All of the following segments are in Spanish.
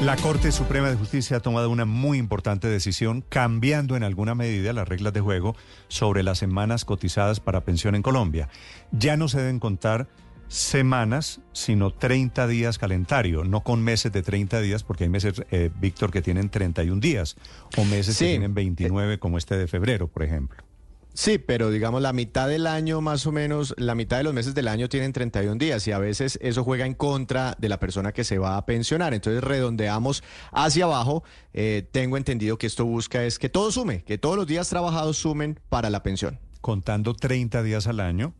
La Corte Suprema de Justicia ha tomado una muy importante decisión, cambiando en alguna medida las reglas de juego sobre las semanas cotizadas para pensión en Colombia. Ya no se deben contar semanas, sino 30 días calendario, no con meses de 30 días, porque hay meses, eh, Víctor, que tienen 31 días, o meses Sí. que tienen 29, como este de febrero, por ejemplo. Sí, pero digamos la mitad del año más o menos, la mitad de los meses del año tienen 31 días y a veces eso juega en contra de la persona que se va a pensionar. Entonces redondeamos hacia abajo. Eh, tengo entendido que esto busca es que todo sume, que todos los días trabajados sumen para la pensión. Contando 30 días al año,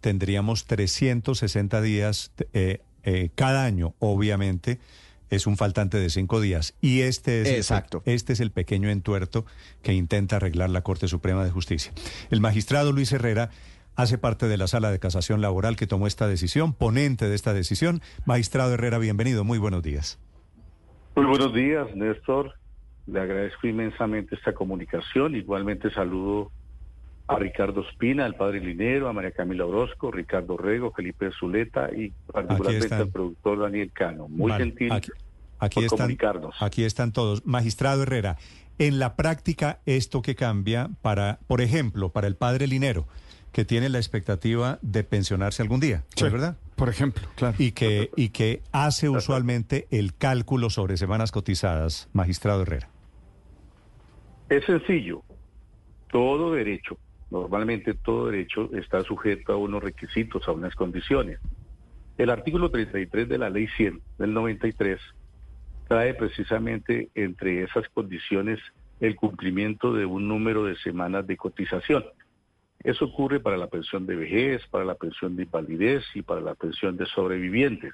tendríamos 360 días eh, eh, cada año, obviamente. Es un faltante de cinco días. Y este es, el Exacto. este es el pequeño entuerto que intenta arreglar la Corte Suprema de Justicia. El magistrado Luis Herrera hace parte de la sala de casación laboral que tomó esta decisión, ponente de esta decisión. Magistrado Herrera, bienvenido. Muy buenos días. Muy buenos días, Néstor. Le agradezco inmensamente esta comunicación. Igualmente saludo a Ricardo Espina, al padre Linero, a María Camila Orozco, Ricardo Rego, Felipe Zuleta y particularmente al productor Daniel Cano. Muy Vale, gentil Aquí, aquí por están, comunicarnos. aquí están todos. Magistrado Herrera, en la práctica, esto que cambia para, por ejemplo, para el padre Linero, que tiene la expectativa de pensionarse algún día, ¿no es verdad? Por ejemplo, claro. Y que, y que hace usualmente el cálculo sobre semanas cotizadas, magistrado Herrera. Es sencillo. Todo derecho, normalmente todo derecho está sujeto a unos requisitos, a unas condiciones. El artículo 33 de la Ley 100 del 93 trae precisamente entre esas condiciones el cumplimiento de un número de semanas de cotización. Eso ocurre para la pensión de vejez, para la pensión de invalidez y para la pensión de sobrevivientes.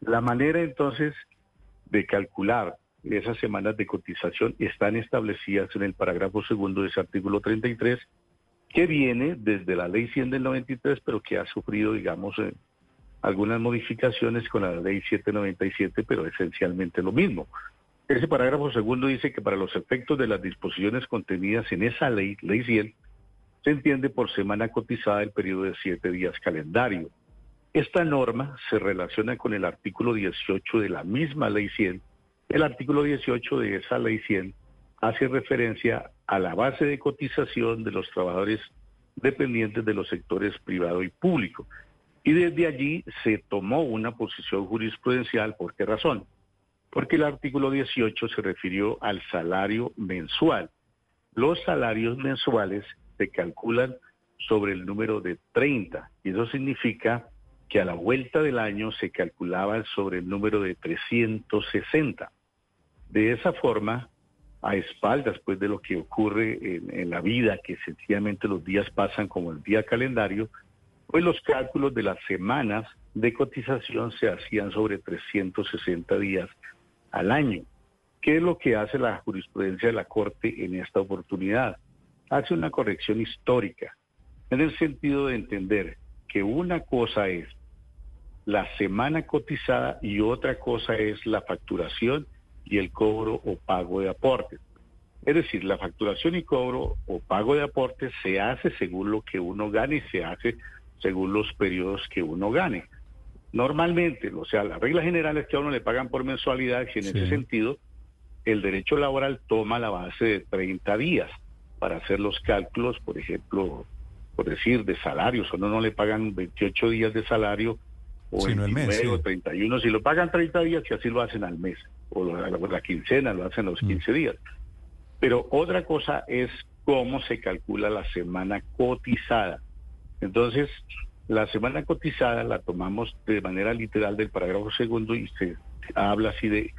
La manera entonces de calcular esas semanas de cotización están establecidas en el parágrafo segundo de ese artículo 33, que viene desde la ley 100 del 93, pero que ha sufrido, digamos, eh, algunas modificaciones con la ley 797, pero esencialmente lo mismo. Ese parágrafo segundo dice que para los efectos de las disposiciones contenidas en esa ley, ley 100, se entiende por semana cotizada el periodo de siete días calendario. Esta norma se relaciona con el artículo 18 de la misma ley 100. El artículo 18 de esa ley 100 hace referencia a la base de cotización de los trabajadores dependientes de los sectores privado y público. Y desde allí se tomó una posición jurisprudencial. ¿Por qué razón? Porque el artículo 18 se refirió al salario mensual. Los salarios mensuales se calculan sobre el número de 30 y eso significa que a la vuelta del año se calculaba sobre el número de 360. De esa forma, a espaldas pues de lo que ocurre en, la vida, que sencillamente los días pasan como el día calendario, pues los cálculos de las semanas de cotización se hacían sobre 360 días al año. ¿Qué es lo que hace la jurisprudencia de la Corte en esta oportunidad? Hace una corrección histórica, en el sentido de entender que una cosa es la semana cotizada y otra cosa es la facturación y el cobro o pago de aportes. Es decir, la facturación y cobro o pago de aportes se hace según lo que uno gane y se hace según los periodos que uno gane. Normalmente, o sea, la regla general es que a uno le pagan por mensualidad y en Sí. ese sentido el derecho laboral toma la base de 30 días para hacer los cálculos, por ejemplo, por decir, de salarios. A uno no le pagan 28 días de salario o Sino el mes, 29 o sí. 31. Si lo pagan 30 días, y así lo hacen al mes. O la, la quincena lo hacen los Mm. 15 días. Pero otra cosa es cómo se calcula la semana cotizada. Entonces, la semana cotizada la tomamos de manera literal del parágrafo segundo y se habla así de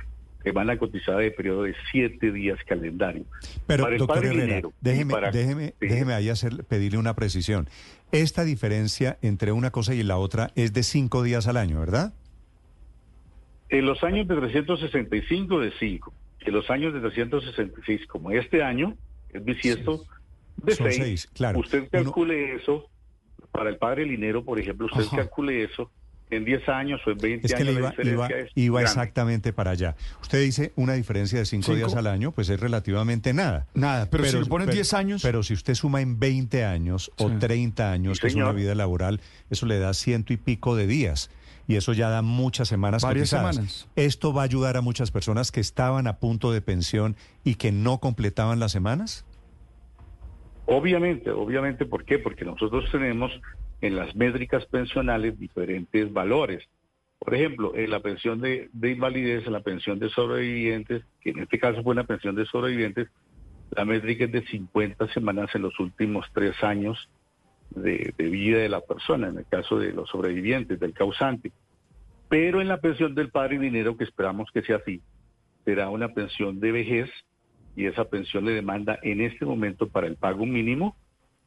semana cotizada de periodo de siete días calendario. Pero, Para el doctor Herrera, Linero y déjeme, para- déjeme, déjeme ahí hacer, pedirle una precisión. Esta diferencia entre una cosa y la otra es de cinco días al año, ¿verdad? En los años de 365 de 5, en los años de 366 como este año, es bisiesto de Son 6. seis, claro. Usted calcule eso, para el padre Linero, por ejemplo, usted Ajá. calcule eso en 10 años o en 20 Es que años. le la iba, diferencia iba, es iba exactamente para allá. Usted dice una diferencia de cinco, Cinco. días al año, pues es relativamente nada. Nada, pero, si lo ponen pero- 10 años. Pero si usted suma en 20 años o Sí. 30 años, Sí, que es una señor. vida laboral, eso le da ciento y pico de días. Y eso ya da muchas semanas Varias cotizadas. semanas. ¿Esto va a ayudar a muchas personas que estaban a punto de pensión y que no completaban las semanas? Obviamente, obviamente, ¿por qué? Porque nosotros tenemos en las métricas pensionales diferentes valores. Por ejemplo, en la pensión de, de invalidez, en la pensión de sobrevivientes, que en este caso fue una pensión de sobrevivientes, la métrica es de 50 semanas en los últimos tres años de, vida de la persona, en el caso de los sobrevivientes, del causante. Pero en la pensión del padre y dinero, que esperamos que sea así, será una pensión de vejez y esa pensión le demanda en este momento para el pago mínimo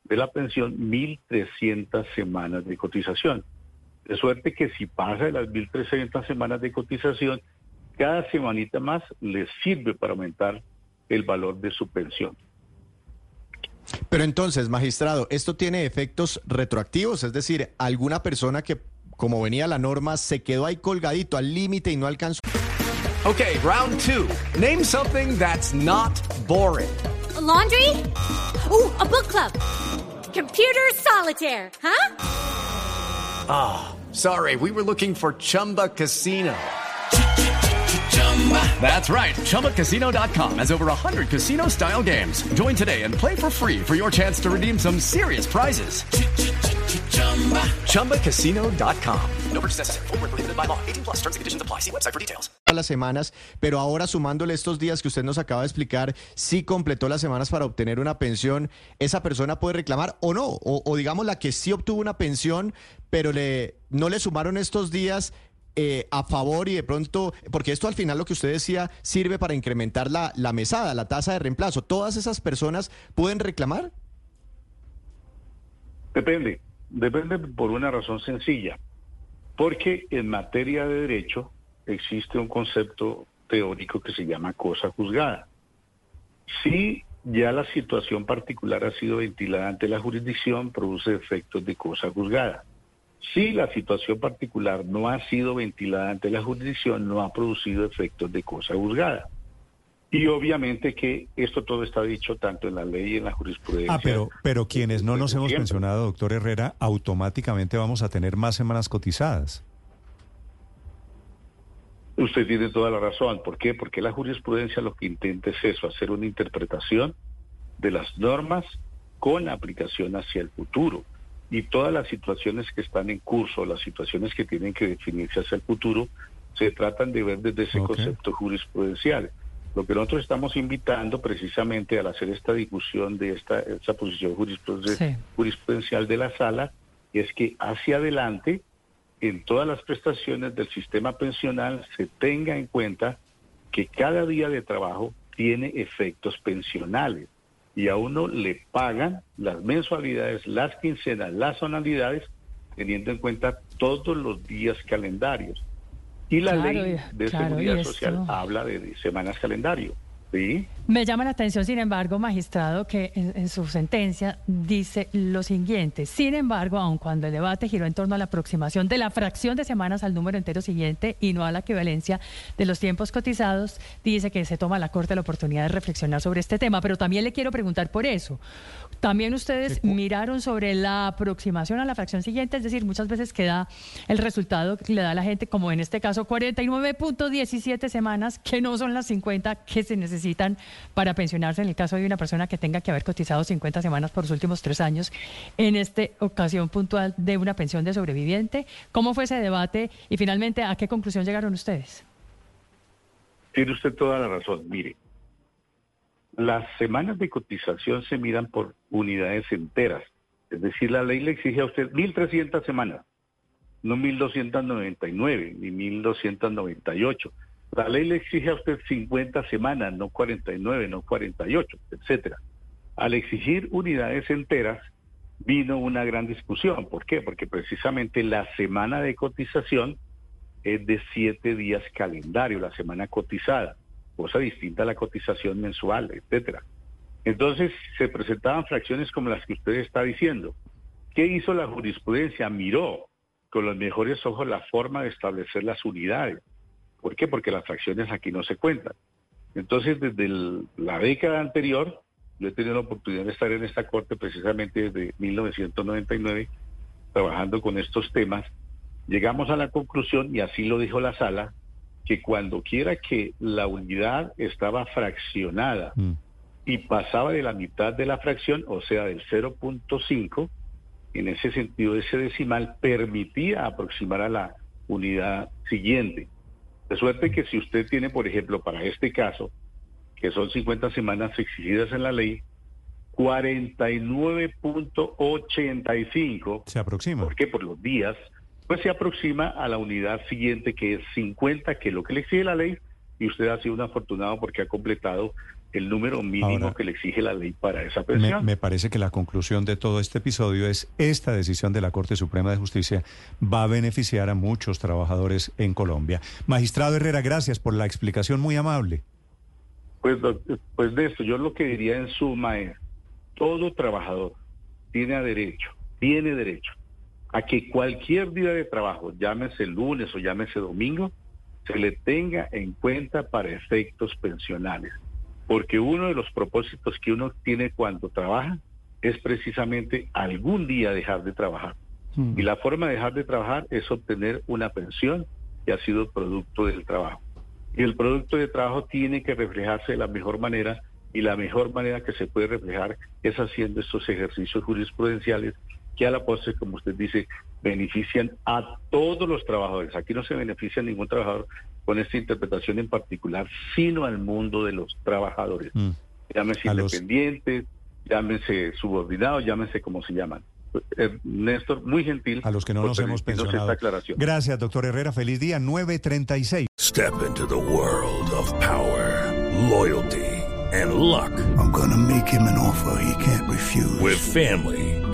de la pensión 1.300 semanas de cotización. De suerte que si pasa de las 1.300 semanas de cotización, cada semanita más le sirve para aumentar el valor de su pensión. Pero entonces, magistrado, ¿esto tiene efectos retroactivos? Es decir, alguna persona que, como venía la norma, se quedó ahí colgadito al límite y no alcanzó. Okay, round two. Name something that's not boring. A laundry? Ooh, a book club. Computer solitaire, huh? Sorry, we were looking for Chumba Casino. That's right. ChumbaCasino.com has over 100 casino style games. Join today and play for free for your chance to redeem some serious prizes. ChumbaCasino.com. No purchase necessary. By law. 18 plus terms and conditions apply. See website for details. las semanas, pero ahora sumándole estos días que usted nos acaba de explicar, si completó las semanas para obtener una pensión, esa persona puede reclamar o no, o digamos la que sí obtuvo una pensión, pero le no le sumaron estos días eh, a favor y de pronto, porque esto al final lo que usted decía sirve para incrementar la, la mesada, la tasa de reemplazo. ¿Todas esas personas pueden reclamar? Depende, depende por una razón sencilla, porque en materia de derecho existe un concepto teórico que se llama cosa juzgada. Si ya la situación particular ha sido ventilada ante la jurisdicción, produce efectos de cosa juzgada. Si la situación particular no ha sido ventilada ante la jurisdicción, no ha producido efectos de cosa juzgada. Y obviamente que esto todo está dicho tanto en la ley y en la jurisprudencia. Ah, pero, pero quienes no nos hemos siempre. pensionado, doctor Herrera, automáticamente vamos a tener más semanas cotizadas. Usted tiene toda la razón. ¿Por qué? Porque la jurisprudencia lo que intenta es eso, hacer una interpretación de las normas con aplicación hacia el futuro. Y todas las situaciones que están en curso, las situaciones que tienen que definirse hacia el futuro, se tratan de ver desde ese concepto jurisprudencial. Lo que nosotros estamos invitando precisamente al hacer esta discusión de esta, esta posición jurisprudencial, Sí. jurisprudencial de la sala es que hacia adelante en todas las prestaciones del sistema pensional se tenga en cuenta que cada día de trabajo tiene efectos pensionales y a uno le pagan las mensualidades, las quincenas, las anualidades, teniendo en cuenta todos los días calendarios. Y la Claro, ley de claro, seguridad social habla de, de semanas calendario. ¿Sí? Me llama la atención, sin embargo, magistrado, que en, en su sentencia dice lo siguiente. Sin embargo, aun cuando el debate giró en torno a la aproximación de la fracción de semanas al número entero siguiente y no a la equivalencia de los tiempos cotizados, dice que se toma la Corte la oportunidad de reflexionar sobre este tema. Pero también le quiero preguntar por eso. También ustedes miraron sobre la aproximación a la fracción siguiente, es decir, muchas veces queda el resultado que le da a la gente, como en este caso, 49.17 semanas, que no son las 50 que se necesitan para pensionarse en el caso de una persona que tenga que haber cotizado 50 semanas por los últimos tres años, en esta ocasión puntual de una pensión de sobreviviente. ¿Cómo fue ese debate y finalmente a qué conclusión llegaron ustedes? Tiene usted toda la razón. Mire, las semanas de cotización se miran por unidades enteras. Es decir, la ley le exige a usted 1.300 semanas, no 1.299 ni 1.298. La ley le exige a usted 50 semanas, no 49, no 48, etcétera. Al exigir unidades enteras, vino una gran discusión. ¿Por qué? Porque precisamente la semana de cotización es de siete días calendario, la semana cotizada, cosa distinta a la cotización mensual, etcétera. Entonces se presentaban fracciones como las que usted está diciendo. ¿Qué hizo la jurisprudencia? Miró con los mejores ojos la forma de establecer las unidades. ¿Por qué? Porque las fracciones aquí no se cuentan. Entonces, desde la década anterior, yo he tenido la oportunidad de estar en esta corte precisamente desde 1999, trabajando con estos temas, llegamos a la conclusión, y así lo dijo la sala, que cuando quiera que la unidad estaba fraccionada mm. y pasaba de la mitad de la fracción, o sea, del 0.5, en ese sentido ese decimal permitía aproximar a la unidad siguiente. De suerte que si usted tiene, por ejemplo, para este caso, que son 50 semanas exigidas en la ley, 49.85. Se aproxima. ¿Por qué? Por los días. Pues se aproxima a la unidad siguiente, que es 50, que es lo que le exige la ley, y usted ha sido un afortunado porque ha completado el número mínimo que le exige la ley para esa pensión. Me, parece que la conclusión de todo este episodio es esta decisión de la Corte Suprema de Justicia va a beneficiar a muchos trabajadores en Colombia. Magistrado Herrera, gracias por la explicación muy amable. Pues, pues de esto, yo lo que diría en suma es, todo trabajador tiene derecho, tiene derecho a que cualquier día de trabajo, llámese lunes o llámese domingo, se le tenga en cuenta para efectos pensionales porque uno de los propósitos que uno tiene cuando trabaja es precisamente algún día dejar de trabajar. Mm. Y la forma de dejar de trabajar es obtener una pensión que ha sido producto del trabajo. Y el producto de trabajo tiene que reflejarse de la mejor manera y la mejor manera que se puede reflejar es haciendo estos ejercicios jurisprudenciales que a la postre, como usted dice, benefician a todos los trabajadores. Aquí no se beneficia a ningún trabajador con esta interpretación en particular, sino al mundo de los trabajadores. Mm. Llámese independientes, llámese subordinados, llámese como se llaman. Eh, Néstor, muy gentil. A los que no nos hemos pensionado. Gracias, doctor Herrera. Feliz día, 936. Step into the world of power, loyalty and luck. I'm gonna make him an offer he can't refuse. With family,